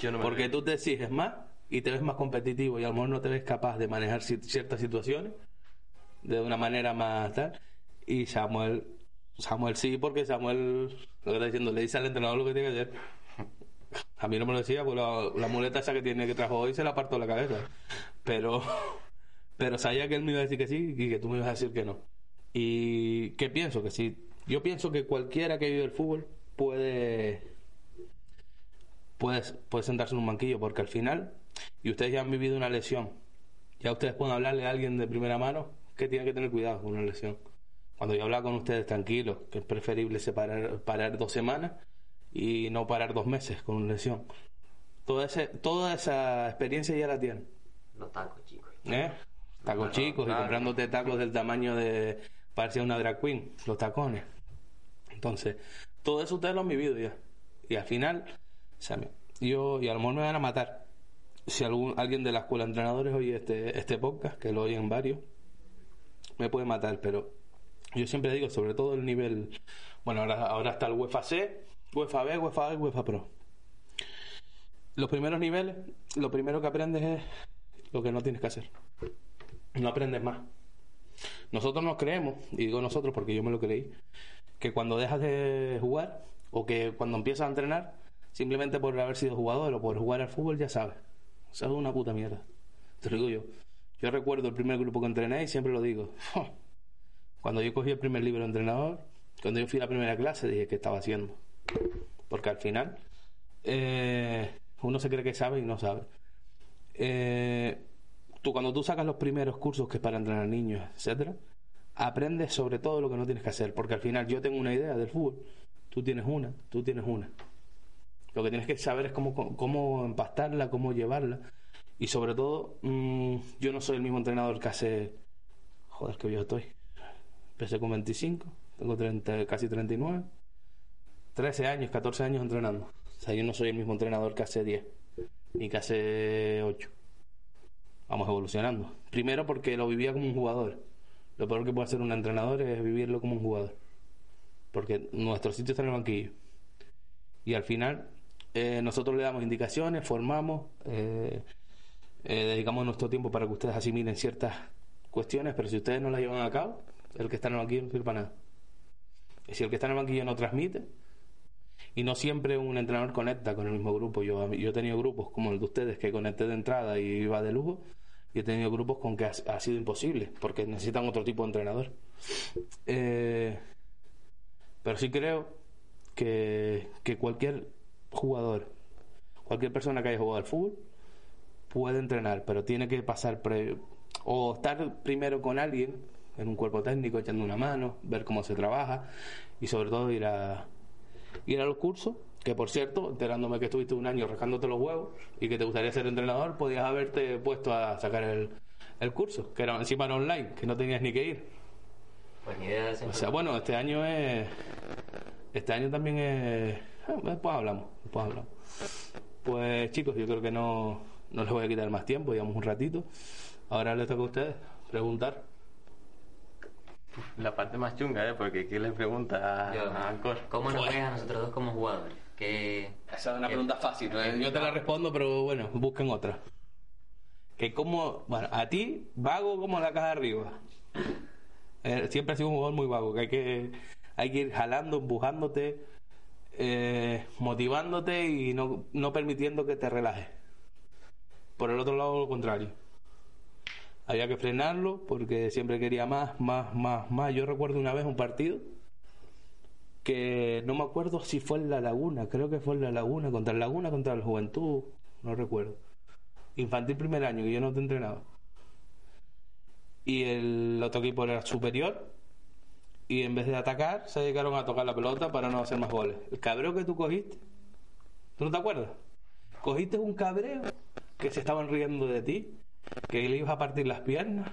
Yo no me Porque tú te exiges más y te ves más competitivo y a lo mejor no te ves capaz de manejar ci- ciertas situaciones de una manera más tal. Y Samuel, Samuel sí, porque Samuel, lo que está diciendo, le dice al entrenador lo que tiene que hacer. A mí no me lo decía, pues la, la muleta esa que tiene que trajo hoy se la parto la cabeza. Pero, pero sabía que él me iba a decir que sí y que tú me ibas a decir que no. ¿Y qué pienso? Que sí. Yo pienso que cualquiera que vive el fútbol puede puede, puede sentarse en un banquillo porque al final, y ustedes ya han vivido una lesión, ya ustedes pueden hablarle a alguien de primera mano que tiene que tener cuidado con una lesión. Cuando yo hablaba con ustedes tranquilos, que es preferible separar, parar dos semanas y no parar dos meses con una lesión. Toda, ese, toda esa experiencia ya la tienen. Los tacos, chicos. ¿eh? Tacos chicos y comprándote tacos del tamaño de. parecía una drag queen, los tacones. Entonces, todo eso ustedes lo han vivido ya. Y al final, o sea, yo, y a lo mejor me van a matar. Si algún, alguien de la escuela de entrenadores oye este, este podcast, que lo oyen varios, me puede matar, pero yo siempre digo, sobre todo el nivel. Bueno, ahora, ahora está el UEFA C, UEFA B, UEFA A y UEFA Pro. Los primeros niveles, lo primero que aprendes es lo que no tienes que hacer. No aprendes más. Nosotros nos creemos, y digo nosotros porque yo me lo creí, que cuando dejas de jugar o que cuando empiezas a entrenar, simplemente por haber sido jugador o por jugar al fútbol ya sabes. Eso es una puta mierda. Te lo digo yo. Yo recuerdo el primer grupo que entrené y siempre lo digo. Cuando yo cogí el primer libro de entrenador, cuando yo fui a la primera clase, dije qué estaba haciendo. Porque al final eh, uno se cree que sabe y no sabe. Eh, tú cuando tú sacas los primeros cursos que es para entrenar niños, etcétera, aprendes sobre todo lo que no tienes que hacer, porque al final yo tengo una idea del fútbol, tú tienes una, tú tienes una. Lo que tienes que saber es cómo, cómo empastarla, cómo llevarla. Y sobre todo, mm, yo no soy el mismo entrenador que hace. Joder, que yo estoy. Empecé con 25, tengo 30, casi 39. 13 años, 14 años entrenando. O sea, yo no soy el mismo entrenador que hace 10, ni que hace 8. Vamos evolucionando. Primero porque lo vivía como un jugador. Lo peor que puede hacer un entrenador es vivirlo como un jugador. Porque nuestro sitio está en el banquillo. Y al final, eh, nosotros le damos indicaciones, formamos, eh, eh, dedicamos nuestro tiempo para que ustedes asimilen ciertas cuestiones, pero si ustedes no las llevan a cabo, el que está en el banquillo no sirve para nada. Y si el que está en el banquillo no transmite, y no siempre un entrenador conecta con el mismo grupo. Yo, yo he tenido grupos como el de ustedes que conecté de entrada y iba de lujo, he tenido grupos con que ha, sido imposible, porque necesitan otro tipo de entrenador. Eh, pero sí creo que, que cualquier jugador, cualquier persona que haya jugado al fútbol, puede entrenar, pero tiene que pasar previo, o estar primero con alguien en un cuerpo técnico echando una mano, ver cómo se trabaja y sobre todo ir a ir a los cursos, que por cierto, enterándome que estuviste un año rascándote los huevos y que te gustaría ser entrenador, podías haberte puesto a sacar el, el curso, que era encima era online, que no tenías ni que ir. Pues ni idea de O sea, bueno, este año es. Este año también es. ah, Después hablamos, después hablamos. Pues chicos, yo creo que no, no les voy a quitar más tiempo, digamos un ratito. Ahora les toca a ustedes preguntar. La parte más chunga, ¿eh? Porque ¿qué le pregunta a, Yo, a Ancor? ¿Cómo nos ves a nosotros dos como jugadores? Que Esa es una que- pregunta fácil. ¿eh? Yo te la respondo, pero bueno, busquen otra. Que como, bueno, a ti, vago como la caja arriba. Eh, siempre has sido un jugador muy vago, que hay que, hay que ir jalando, empujándote, eh, motivándote y no, no permitiendo que te relajes. Por el otro lado, lo contrario. Había que frenarlo porque siempre quería más, más, más, más. Yo recuerdo una vez un partido que no me acuerdo si fue en La Laguna, creo que fue en La Laguna, contra el Laguna, contra el Juventud, no recuerdo. Infantil primer año, que yo no te entrenaba. Y el otro equipo era superior, y en vez de atacar, se dedicaron a tocar la pelota para no hacer más goles. El cabreo que tú cogiste, ¿tú no te acuerdas? Cogiste un cabreo que se estaban riendo de ti, que le ibas a partir las piernas,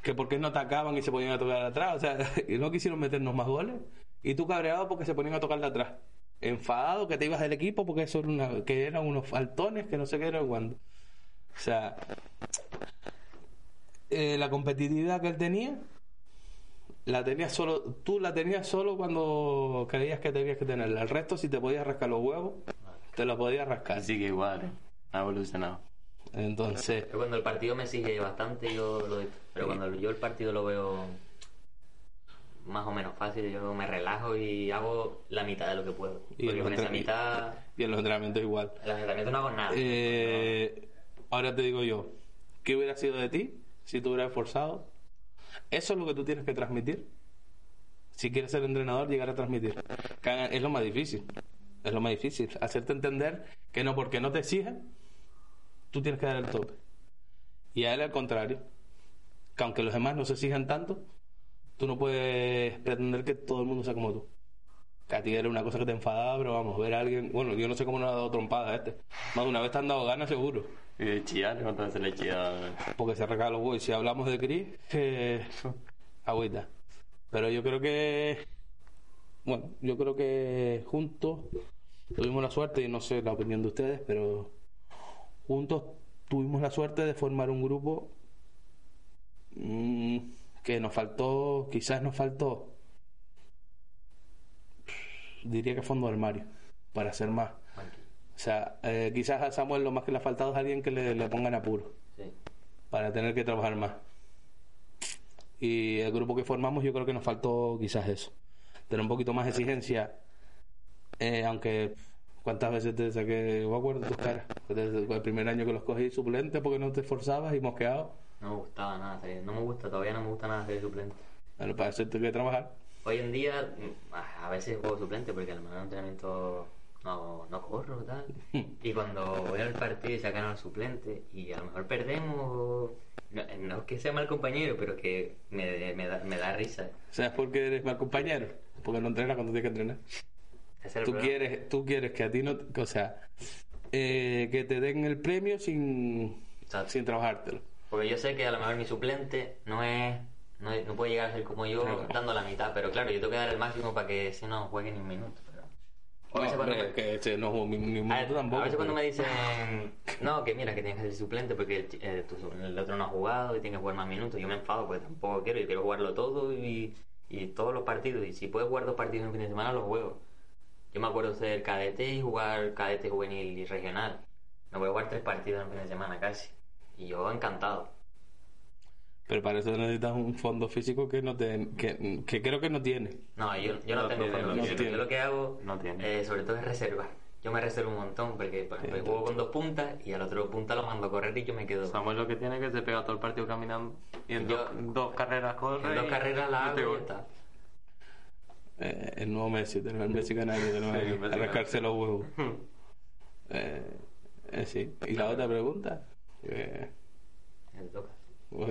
que por qué no atacaban y se ponían a tocar atrás, o sea, y no quisieron meternos más goles, y tú cabreado porque se ponían a tocar de atrás. enfadado que te ibas del equipo porque eso era una, que eran unos faltones que no sé qué era cuando. O sea, eh, la competitividad que él tenía la tenías solo, tú la tenías solo cuando creías que tenías que tenerla. El resto, si te podías rascar los huevos, te los podías rascar. Así que igual, ¿eh? ha evolucionado. Entonces, Pero cuando el partido me exige bastante, yo lo Pero cuando yo el partido lo veo más o menos fácil, yo me relajo y hago la mitad de lo que puedo. Y Porque con esa mitad, y en los entrenamientos igual. en los entrenamientos no hago nada. Eh, ahora te digo yo, ¿qué hubiera sido de ti si tú hubieras esforzado? Eso es lo que tú tienes que transmitir. Si quieres ser entrenador, llegar a transmitir. Es lo más difícil. Es lo más difícil. Hacerte entender que no porque no te exigen, tú tienes que dar el tope. Y a él al contrario. Que aunque los demás no se exijan tanto, tú no puedes pretender que todo el mundo sea como tú. Que a ti era una cosa que te enfadaba, pero vamos, ver a alguien. Bueno, yo no sé cómo no ha dado trompada este. Más de una vez te han dado ganas, seguro. Y de chillar, ¿cuántas veces le he chillado? Porque se arranca los huevos. Si hablamos de Chris, que. Agüita. Pero yo creo que. Bueno, yo creo que juntos tuvimos la suerte, y no sé la opinión de ustedes, pero juntos tuvimos la suerte de formar un grupo mm, que nos faltó, quizás nos faltó, diría que fondo de armario, para hacer más. O sea, eh, quizás a Samuel lo más que le ha faltado es alguien que le, le pongan apuro Sí. para tener que trabajar más. Y el grupo que formamos yo creo que nos faltó quizás eso. Tener un poquito más de exigencia, eh, aunque cuántas veces te saqué, yo me acuerdo tus caras, desde el primer año que los cogí suplente porque no te esforzabas y mosqueado, No me gustaba nada, serio. no me gusta, todavía no me gusta nada ser suplente. bueno, para eso tengo que trabajar. Hoy en día, mm, a veces juego suplente porque al menos en entrenamiento no, no corro tal. Y cuando voy al partido y sacan al suplente y a lo mejor perdemos, no, no es que sea mal compañero, pero que me, me, da, me da risa. ¿Sabes por qué eres mal compañero? Porque no entrenas cuando tienes que entrenar. Tú problema. quieres, tú quieres que a ti no, o sea, eh, que te den el premio sin, Exacto. sin trabajártelo. Porque yo sé que a lo mejor mi suplente no es. No, no puede llegar a ser como yo Claro. dando la mitad, pero claro, yo tengo que dar el máximo para que ese no juegue ni un minuto. Pero... A No, veces cuando me- no dicen, no, que mira, que tienes que ser suplente porque el, eh, tu- el otro no ha jugado y tiene que jugar más minutos, yo me enfado porque tampoco quiero, yo quiero jugarlo todo y, y todos los partidos. Y si puedes jugar dos partidos en un fin de semana, los juego. Yo me acuerdo ser cadete y jugar cadete juvenil y regional. Me voy a jugar tres partidos en un fin de semana casi. Y yo encantado. Pero para eso necesitas un fondo físico que no te, que, que creo que no tiene. No, yo, yo no, No tengo tiene, fondo no físico. tiene. Yo lo que hago, No tiene. eh, sobre todo, es reservar. Yo me reservo un montón porque por ejemplo, juego con dos puntas y al otro punta lo mando a correr y yo me quedo. Samuel lo que tiene es que se pega todo el partido caminando y en Yo- dos, dos carreras corre En dos y- carreras la y hago gol. está. Eh, el nuevo Messi, tener el Messi canario, de nuevo Sí, Messi arrancarse los huevos. Eh, eh, sí. Y la otra pregunta. Eh,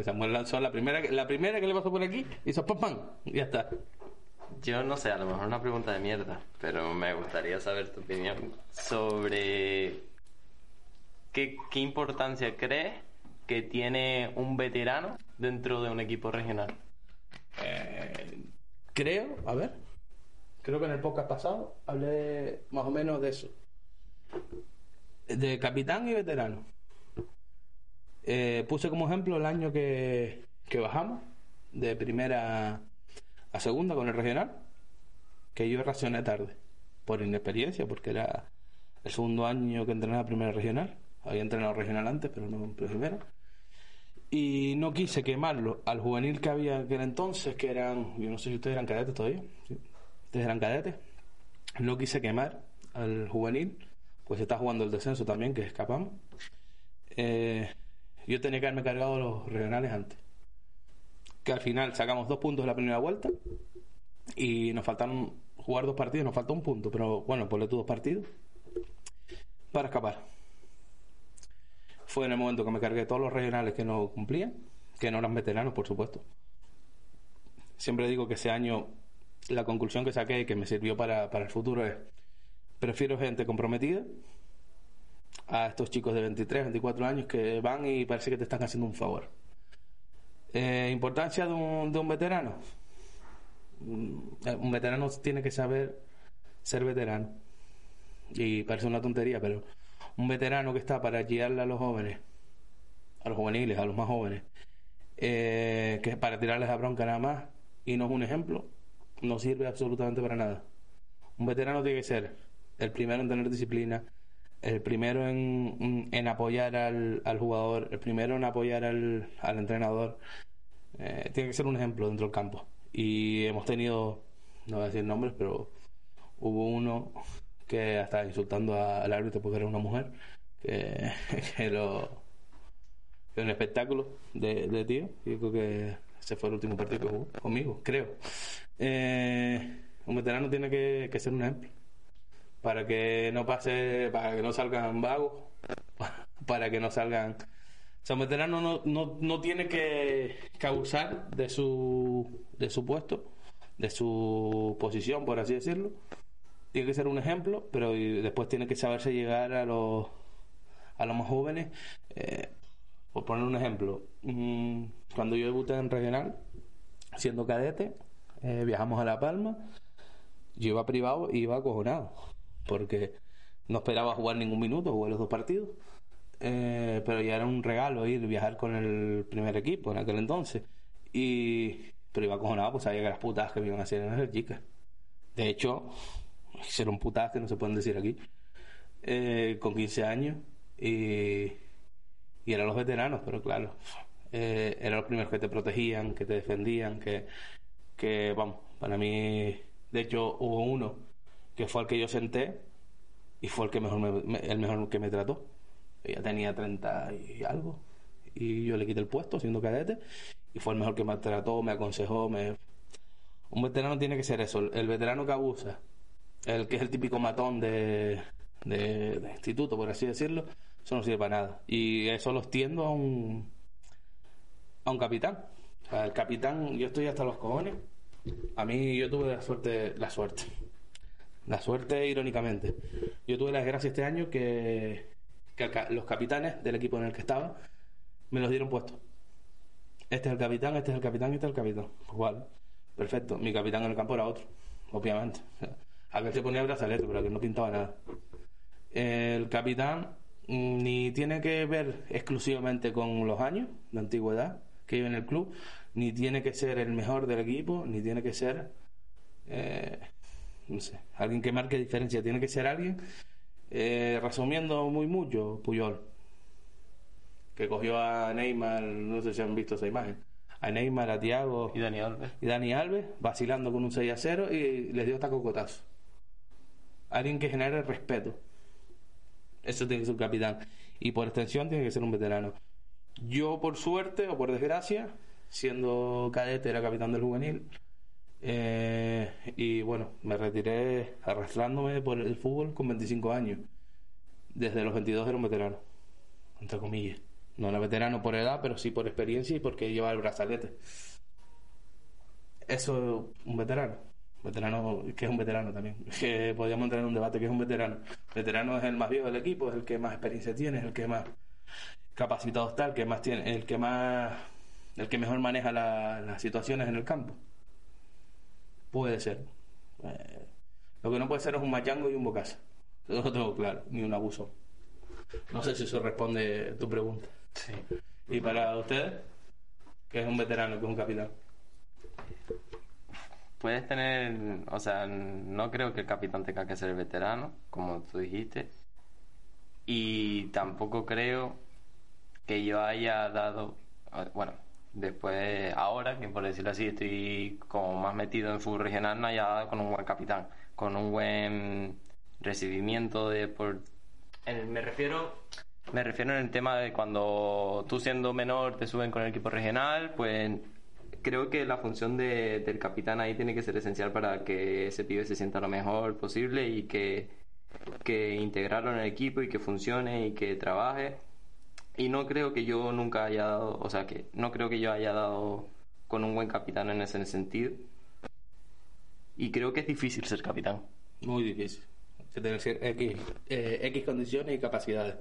Samuel lanzó la primera, que- la primera que le pasó por aquí, hizo pam pam, y ya está. Yo no sé, a lo mejor una pregunta de mierda, pero me gustaría saber tu opinión sobre qué, qué importancia crees que tiene un veterano dentro de un equipo regional. Eh, creo, a ver, creo que en el podcast pasado hablé más o menos de eso. De capitán y veterano. Eh, puse como ejemplo el año que, que bajamos de primera a segunda con el regional, que yo racioné tarde, por inexperiencia, porque era el segundo año que entrenaba primera regional. Había entrenado regional antes, pero no en primera y no quise quemarlo al juvenil que había aquel entonces, que eran, yo no sé si ustedes eran cadetes todavía, ustedes eran cadetes, no quise quemar al juvenil, pues está jugando el descenso también, que escapamos. Eh, yo tenía que haberme cargado los regionales antes, que al final sacamos dos puntos de la primera vuelta y nos faltaron jugar dos partidos, nos faltó un punto, pero bueno, ponle tú dos partidos para escapar fue en el momento que me cargué todos los regionales que no cumplían, que no eran veteranos, por supuesto. Siempre digo que ese año la conclusión que saqué y que me sirvió para el futuro es, prefiero gente comprometida a estos chicos de 23, 24 años que van y parece que te están haciendo un favor. Eh, importancia de un, de un veterano. Mm, Un veterano tiene que saber ser veterano. y parece una tontería, pero un veterano que está para guiarle a los jóvenes, a los juveniles, a los más jóvenes, eh, que es para tirarles a bronca nada más y no es un ejemplo, no sirve absolutamente para nada. Un veterano tiene que ser el primero en tener disciplina, el primero en, en apoyar al, al, jugador, el primero en apoyar al, al entrenador. Eh, tiene que ser un ejemplo dentro del campo. Y hemos tenido, no voy a decir nombres, pero hubo uno que hasta insultando al árbitro porque era una mujer, que, lo que un espectáculo de, de tío. Yo creo que ese fue el último partido que jugó conmigo, creo. Eh, un veterano tiene que, que ser un ejemplo para que no pase, para que no salgan vagos, para que no salgan. O sea, un veterano no, no, no tiene que, abusar de su, de su puesto, de su posición, por así decirlo. Tiene que ser un ejemplo, pero después tiene que saberse llegar a los, a los más jóvenes. Eh, por poner un ejemplo, mm, cuando yo debuté en regional, siendo cadete, eh, viajamos a La Palma, yo iba privado y iba acojonado porque no esperaba jugar ningún minuto, jugué los dos partidos. Eh, pero ya era un regalo ir viajar con el primer equipo en aquel entonces. Y, pero iba acojonado, pues sabía que las putas que me iban a hacer en chicas. De hecho, hicieron putas que no se pueden decir aquí. Eh, con 15 años y, y eran los veteranos, pero claro, eh, eran los primeros que te protegían, que te defendían, que, que, vamos, para mí, de hecho, hubo uno que fue el que yo senté y fue el que mejor me, el mejor que me trató. Ella tenía 30 y algo y yo le quité el puesto siendo cadete y fue el mejor que me trató, me aconsejó, me un veterano tiene que ser eso, el veterano que abusa, el que es el típico matón de, de, de instituto, por así decirlo, eso no sirve para nada. Y eso lo extiendo a un a un capitán. O sea, el capitán, yo estoy hasta los cojones. A mí yo tuve la suerte, la suerte, la suerte, irónicamente. Yo tuve la desgracia este año que, que los capitanes del equipo en el que estaba me los dieron puestos. Este es el capitán, este es el capitán, este es el capitán. Igual, perfecto. Mi capitán en el campo era otro, obviamente. Aquel se ponía brazalete, pero aquel no pintaba nada. El capitán mm, ni tiene que ver exclusivamente con los años de antigüedad que vive en el club, ni tiene que ser el mejor del equipo, ni tiene que ser eh, no sé, alguien que marque diferencia, tiene que ser alguien, eh, resumiendo muy mucho, Puyol, que cogió a Neymar, no sé si han visto esa imagen, a Neymar, a Tiago y Dani Alves, y Dani Alves vacilando con un 6 a 0 y les dio hasta cocotazo. Alguien que genere respeto. Eso tiene que ser un capitán. Y por extensión tiene que ser un veterano. Yo, por suerte o por desgracia, siendo cadete, era capitán del juvenil eh, y bueno, me retiré arrastrándome por el fútbol con 25 años. Desde los 22 era un veterano, entre comillas. No era veterano por edad, pero sí por experiencia y porque lleva el brazalete. Eso es un veterano. Veterano, que es un veterano también. Que podríamos entrar en un debate que es un veterano. Veterano es el más viejo del equipo, es el que más experiencia tiene, es el que más capacitado está, el que más tiene, el que más, el que mejor maneja las situaciones en el campo. Puede ser. Eh, lo que no puede ser es un machango y un bocazo. Eso lo tengo claro, ni un abuso. No sé si eso responde a tu pregunta. Sí. ¿Y para usted? que es un veterano, que es un capitán? Puedes tener, o sea, no creo que el capitán tenga que ser veterano, como tú dijiste. Y tampoco creo que yo haya dado, bueno, Después, ahora, que por decirlo así, estoy como más metido en fútbol regional, no haya dado con un buen capitán, con un buen recibimiento de por... me refiero me refiero en el tema de cuando tú siendo menor te suben con el equipo regional, pues creo que la función de, del capitán ahí tiene que ser esencial para que ese pibe se sienta lo mejor posible y que, que integrarlo en el equipo y que funcione y que trabaje y no creo que yo nunca haya dado, o sea, que no creo que yo haya dado con un buen capitán en ese sentido. Y creo que es difícil ser capitán. Muy difícil. Se tiene que ser X, eh, X condiciones y capacidades,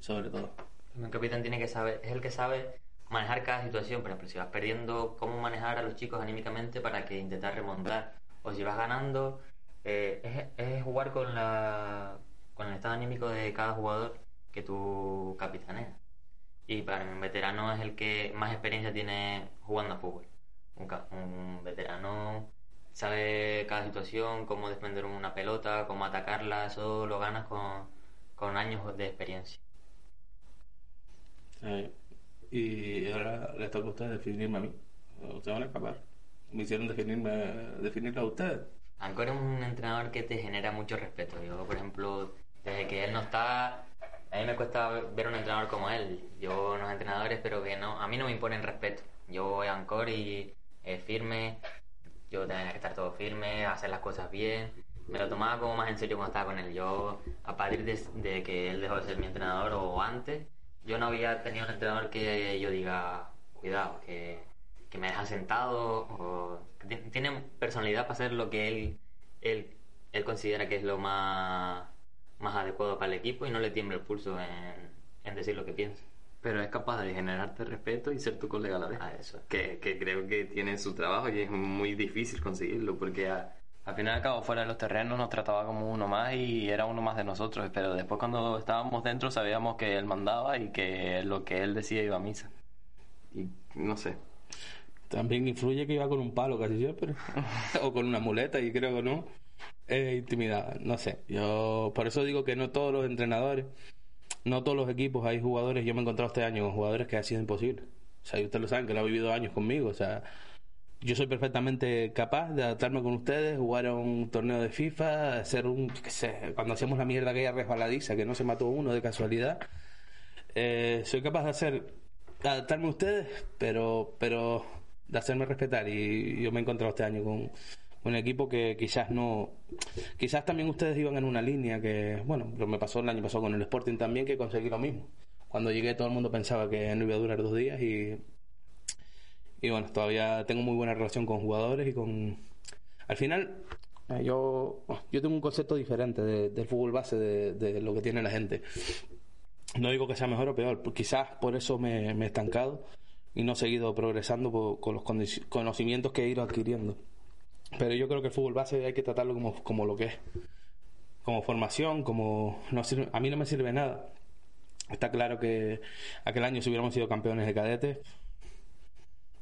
sobre todo. Un capitán tiene que saber, es el que sabe manejar cada situación. Por ejemplo, si vas perdiendo, cómo manejar a los chicos anímicamente para que intentar remontar. O si vas ganando, eh, es, es, jugar con la con el estado anímico de cada jugador que tú capitaneas. Y para mí un veterano es el que más experiencia tiene jugando a fútbol. Un, veterano sabe cada situación, cómo defender una pelota, cómo atacarla, eso lo ganas con, con años de experiencia. Eh, y ahora les toca a ustedes definirme a mí. Ustedes van a escapar. Me hicieron definirme, definirlo a ustedes. Ancor es un entrenador que te genera mucho respeto. Yo, por ejemplo, desde que él no está, a mí me cuesta ver un entrenador como él. Yo, unos entrenadores, pero que no, a mí no me imponen respeto. Yo voy a Ancor y es firme, yo tenía que estar todo firme, hacer las cosas bien. Me lo tomaba como más en serio cuando estaba con él. Yo, a partir de, de que él dejó de ser mi entrenador o antes, yo no había tenido un entrenador que yo diga, cuidado, que, que me deja sentado o que ti- tiene personalidad para hacer lo que él, él, él considera que es lo más, más adecuado para el equipo y no le tiembla el pulso en, en decir lo que piensa. Pero es capaz de generarte respeto y ser tu colega a la vez. A eso. que, que creo que tiene su trabajo y es muy difícil conseguirlo porque a- al final y al cabo fuera de los terrenos nos trataba como uno más y era uno más de nosotros pero después cuando estábamos dentro sabíamos que él mandaba y que lo que él decía iba a misa y no sé También influye que iba con un palo casi siempre. o con una muleta, y creo que no. Intimidad, no sé. Yo por eso digo que no todos los entrenadores, no todos los equipos, hay jugadores. Yo me he encontrado este año con jugadores que ha sido imposible. O sea, ustedes lo saben, que lo ha vivido años conmigo. O sea, yo soy perfectamente capaz de adaptarme con ustedes, jugar a un torneo de FIFA, hacer un, cuando hacíamos la mierda aquella resbaladiza, que no se mató uno de casualidad. Eh, soy capaz de hacer adaptarme a ustedes, pero pero de hacerme respetar y yo me he encontrado este año con un equipo que quizás no quizás también ustedes iban en una línea que bueno, lo me pasó el año pasado con el Sporting también que conseguí lo mismo. Cuando llegué todo el mundo pensaba que no iba a durar dos días y y bueno, todavía tengo muy buena relación con jugadores y con al final eh, yo yo tengo un concepto diferente de- del fútbol base de, lo que tiene la gente. No digo que sea mejor o peor, pues quizás por eso me, he estancado y no he seguido progresando con los conocimientos que he ido adquiriendo. Pero yo creo que el fútbol base hay que tratarlo como, como lo que es, como formación, como no a mí no me sirve nada. Está claro que aquel año si hubiéramos sido campeones de cadetes,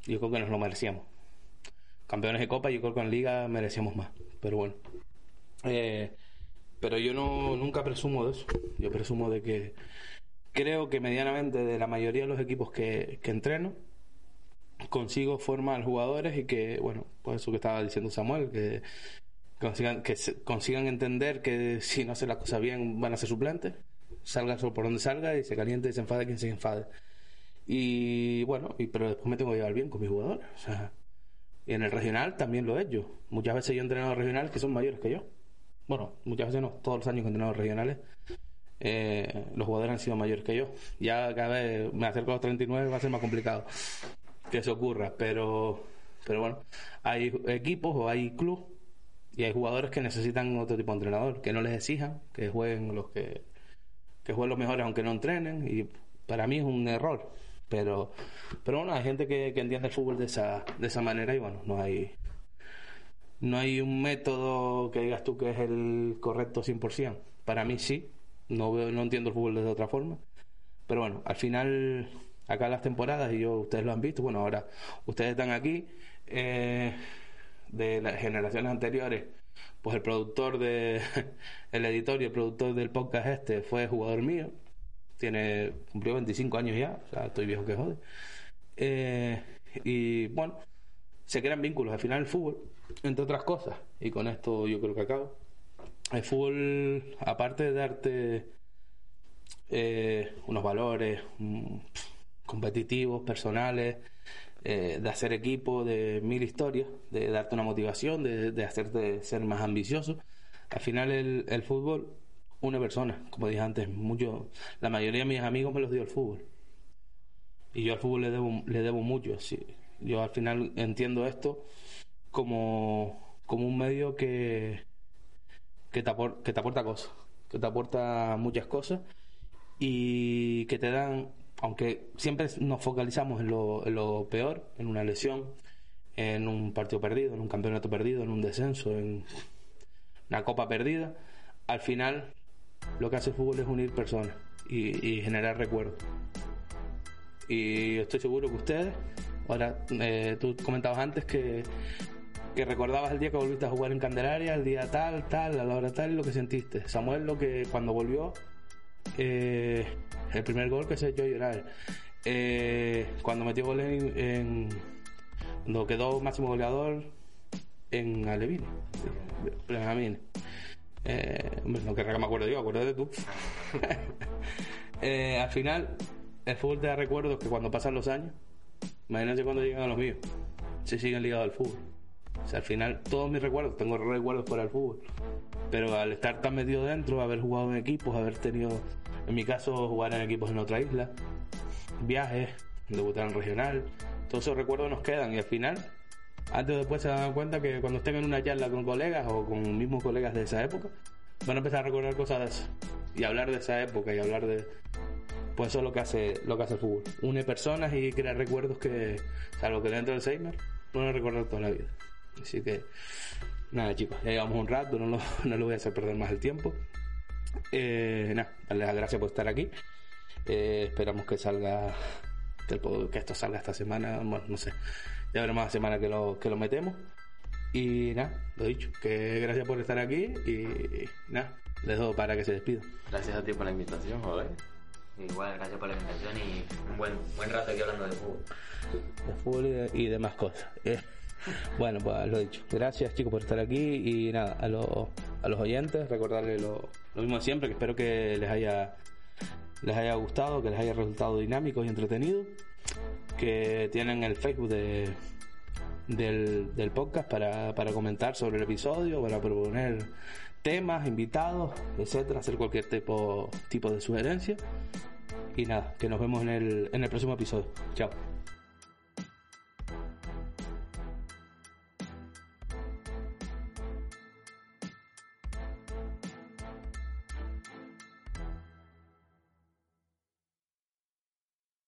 yo creo que nos lo merecíamos. Campeones de Copa, yo creo que en Liga merecíamos más. Pero bueno. Eh, pero yo no nunca presumo de eso. Yo presumo de que creo que medianamente de la mayoría de los equipos que, que entreno consigo formar jugadores y que, bueno, pues eso que estaba diciendo Samuel, que consigan, que consigan entender que si no hacen las cosas bien van a ser suplentes, salga por donde salga y se caliente y se enfade quien se enfade. Y bueno, pero después me tengo que llevar bien con mis jugadores. Y en el regional también lo he hecho. Muchas veces yo he entrenado regionales que son mayores que yo. Bueno, muchas veces no, todos los años que he entrenado regionales, eh, los jugadores han sido mayores que yo. Ya cada vez me acerco a los 39, va a ser más complicado que eso ocurra. Pero, pero bueno, hay equipos o hay clubes y hay jugadores que necesitan otro tipo de entrenador, que no les exijan, que jueguen los que, que jueguen los mejores aunque no entrenen. Y para mí es un error. Pero, pero bueno, hay gente que, que entiende el fútbol de esa, de esa manera y bueno, no hay, no hay un método que digas tú que es el correcto 100%. Para mí sí, no, veo, no entiendo el fútbol de otra forma. Pero bueno, al final, acá las temporadas, y yo ustedes lo han visto, bueno, ahora ustedes están aquí, eh, de las generaciones anteriores, pues el productor de, el editor y el productor del podcast este fue jugador mío, tiene, cumplió 25 años ya, o sea, estoy viejo que jode. Eh, y bueno, se crean vínculos al final el fútbol, entre otras cosas, y con esto yo creo que acabo. El fútbol, aparte de darte eh, unos valores competitivos, personales, eh, de hacer equipo, de mil historias, de darte una motivación, de, de hacerte ser más ambicioso, al final el, fútbol, una persona, como dije antes, mucho, la mayoría de mis amigos me los dio el fútbol. Y yo al fútbol le debo, le debo mucho. Sí. Yo al final entiendo esto como, como un medio que, que, te apor- que te aporta cosas, que te aporta muchas cosas y que te dan, aunque siempre nos focalizamos en lo, peor, en una lesión, en un partido perdido, en un campeonato perdido, en un descenso, en una copa perdida, al final lo que hace el fútbol es unir personas y, y generar recuerdos. Y estoy seguro que ustedes, ahora eh, tú comentabas antes que, que recordabas el día que volviste a jugar en Candelaria, el día tal, tal, a la hora tal, lo que sentiste. Samuel, lo que cuando volvió, eh, el primer gol que se echó a llorar. Eh, cuando metió gol en, Cuando quedó máximo goleador en Alevine, sí, Benjamín. Eh, no querrá que me acuerdo yo, acuérdate tú. Eh, al final, el fútbol te da recuerdos que cuando pasan los años, imagínense cuando llegan a los míos, se siguen ligados al fútbol. O sea, al final, todos mis recuerdos, tengo recuerdos para el fútbol. Pero al estar tan metido dentro, haber jugado en equipos, haber tenido, en mi caso, jugar en equipos en otra isla, viajes, debutar en regional, todos esos recuerdos nos quedan. Y al final, antes o después se dan cuenta que cuando estén en una charla con colegas o con mismos colegas de esa época, van a empezar a recordar cosas de eso. Y hablar de esa época y hablar de pues eso es lo que hace lo que hace el fútbol. Une personas y crea recuerdos que salvo que dentro del Seimer no van a recordar toda la vida. Así que nada chicos ya llevamos un rato no no lo voy a hacer perder más el tiempo eh, nada darles las gracias por estar aquí Eh, esperamos que salga que, el que esto salga esta semana bueno no sé ya veremos la semana que lo, que lo metemos y nada, lo dicho, que gracias por estar aquí y nada, les dejo para que se despidan. Gracias a ti por la invitación, joder. Igual, gracias por la invitación y un buen, buen rato aquí hablando de fútbol. de fútbol y, de- y demás cosas. Eh, bueno, pues lo dicho. Gracias chicos por estar aquí y nada, a, los a los oyentes recordarles lo, lo mismo de siempre, que espero que les haya les haya gustado, que les haya resultado dinámico y entretenido, que tienen el Facebook de, del, del podcast para, para comentar sobre el episodio, para proponer temas, invitados, etcétera, hacer cualquier tipo, tipo de sugerencia. Y nada, que nos vemos en el, en el próximo episodio. Chao.